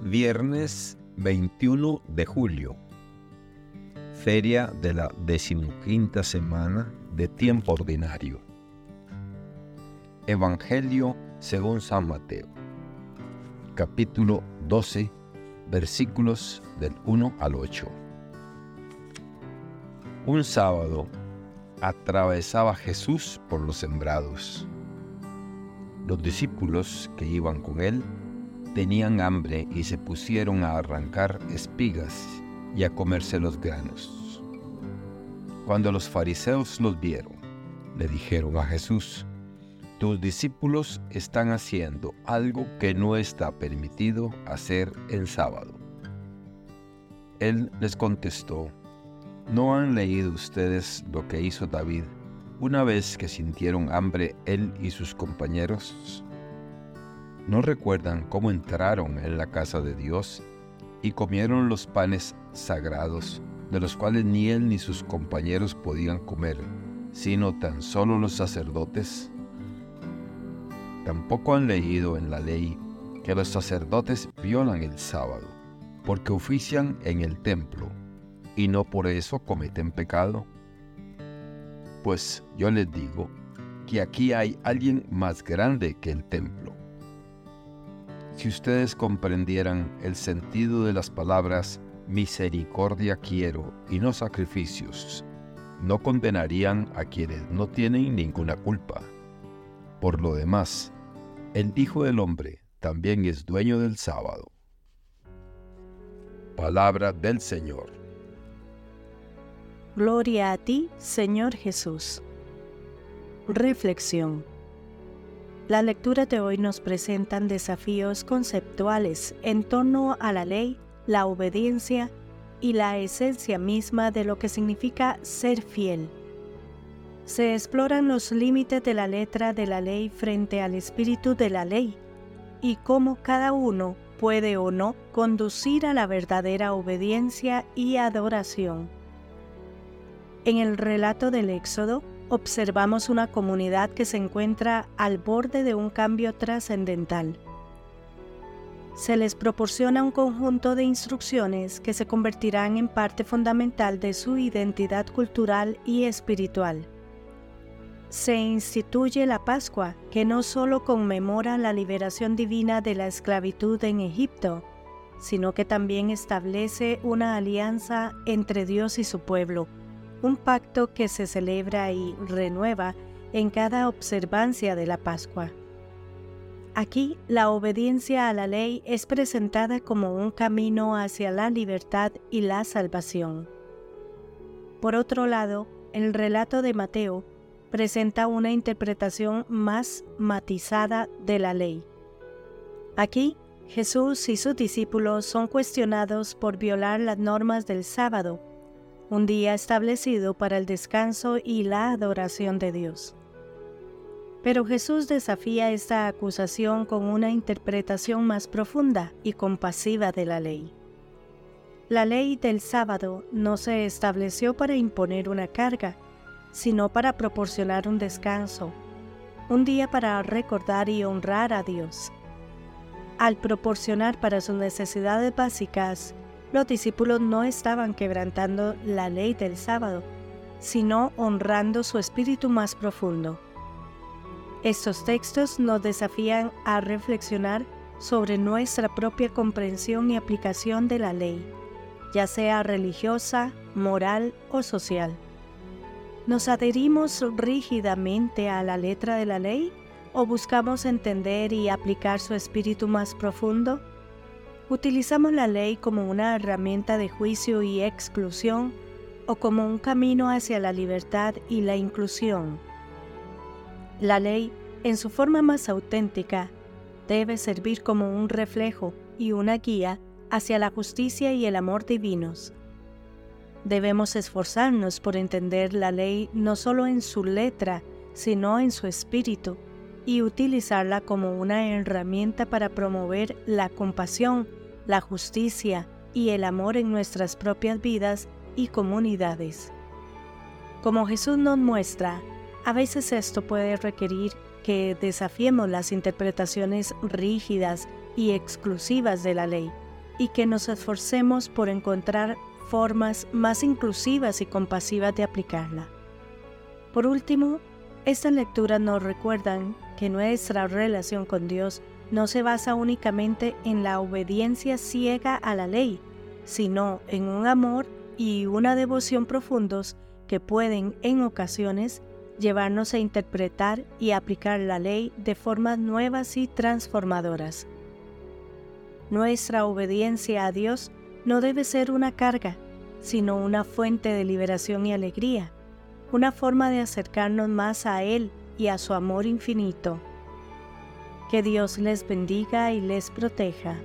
Viernes 21 de julio. Feria de la decimoquinta semana de tiempo ordinario. Evangelio según San Mateo. Capítulo 12, versículos del 1 al 8. Un sábado atravesaba Jesús por los sembrados. Los discípulos que iban con él tenían hambre y se pusieron a arrancar espigas y a comerse los granos. Cuando los fariseos los vieron, le dijeron a Jesús, tus discípulos están haciendo algo que no está permitido hacer el sábado. Él les contestó, ¿no han leído ustedes lo que hizo David una vez que sintieron hambre él y sus compañeros? ¿No recuerdan cómo entraron en la casa de Dios y comieron los panes sagrados, de los cuales ni él ni sus compañeros podían comer, sino tan solo los sacerdotes? Tampoco han leído en la ley que los sacerdotes violan el sábado, porque ofician en el templo, y no por eso cometen pecado. Pues yo les digo que aquí hay alguien más grande que el templo si ustedes comprendieran el sentido de las palabras misericordia quiero y no sacrificios, no condenarían a quienes no tienen ninguna culpa. Por lo demás, el Hijo del Hombre también es dueño del sábado. Palabra del Señor. Gloria a ti, Señor Jesús. Reflexión. La lectura de hoy nos presentan desafíos conceptuales en torno a la ley, la obediencia y la esencia misma de lo que significa ser fiel. Se exploran los límites de la letra de la ley frente al espíritu de la ley y cómo cada uno puede o no conducir a la verdadera obediencia y adoración. En el relato del Éxodo, observamos una comunidad que se encuentra al borde de un cambio trascendental. Se les proporciona un conjunto de instrucciones que se convertirán en parte fundamental de su identidad cultural y espiritual. Se instituye la Pascua, que no solo conmemora la liberación divina de la esclavitud en Egipto, sino que también establece una alianza entre Dios y su pueblo, un pacto que se celebra y renueva en cada observancia de la Pascua. Aquí la obediencia a la ley es presentada como un camino hacia la libertad y la salvación. Por otro lado, el relato de Mateo presenta una interpretación más matizada de la ley. Aquí, Jesús y sus discípulos son cuestionados por violar las normas del sábado un día establecido para el descanso y la adoración de Dios. Pero Jesús desafía esta acusación con una interpretación más profunda y compasiva de la ley. La ley del sábado no se estableció para imponer una carga, sino para proporcionar un descanso, un día para recordar y honrar a Dios. Al proporcionar para sus necesidades básicas los discípulos no estaban quebrantando la ley del sábado, sino honrando su espíritu más profundo. Estos textos nos desafían a reflexionar sobre nuestra propia comprensión y aplicación de la ley, ya sea religiosa, moral o social. ¿Nos adherimos rígidamente a la letra de la ley o buscamos entender y aplicar su espíritu más profundo? Utilizamos la ley como una herramienta de juicio y exclusión o como un camino hacia la libertad y la inclusión. La ley, en su forma más auténtica, debe servir como un reflejo y una guía hacia la justicia y el amor divinos. Debemos esforzarnos por entender la ley no solo en su letra, sino en su espíritu, y utilizarla como una herramienta para promover la compasión la justicia y el amor en nuestras propias vidas y comunidades. Como Jesús nos muestra, a veces esto puede requerir que desafiemos las interpretaciones rígidas y exclusivas de la ley y que nos esforcemos por encontrar formas más inclusivas y compasivas de aplicarla. Por último, estas lecturas nos recuerdan que nuestra relación con Dios no se basa únicamente en la obediencia ciega a la ley, sino en un amor y una devoción profundos que pueden en ocasiones llevarnos a interpretar y aplicar la ley de formas nuevas y transformadoras. Nuestra obediencia a Dios no debe ser una carga, sino una fuente de liberación y alegría, una forma de acercarnos más a Él y a su amor infinito. Que Dios les bendiga y les proteja.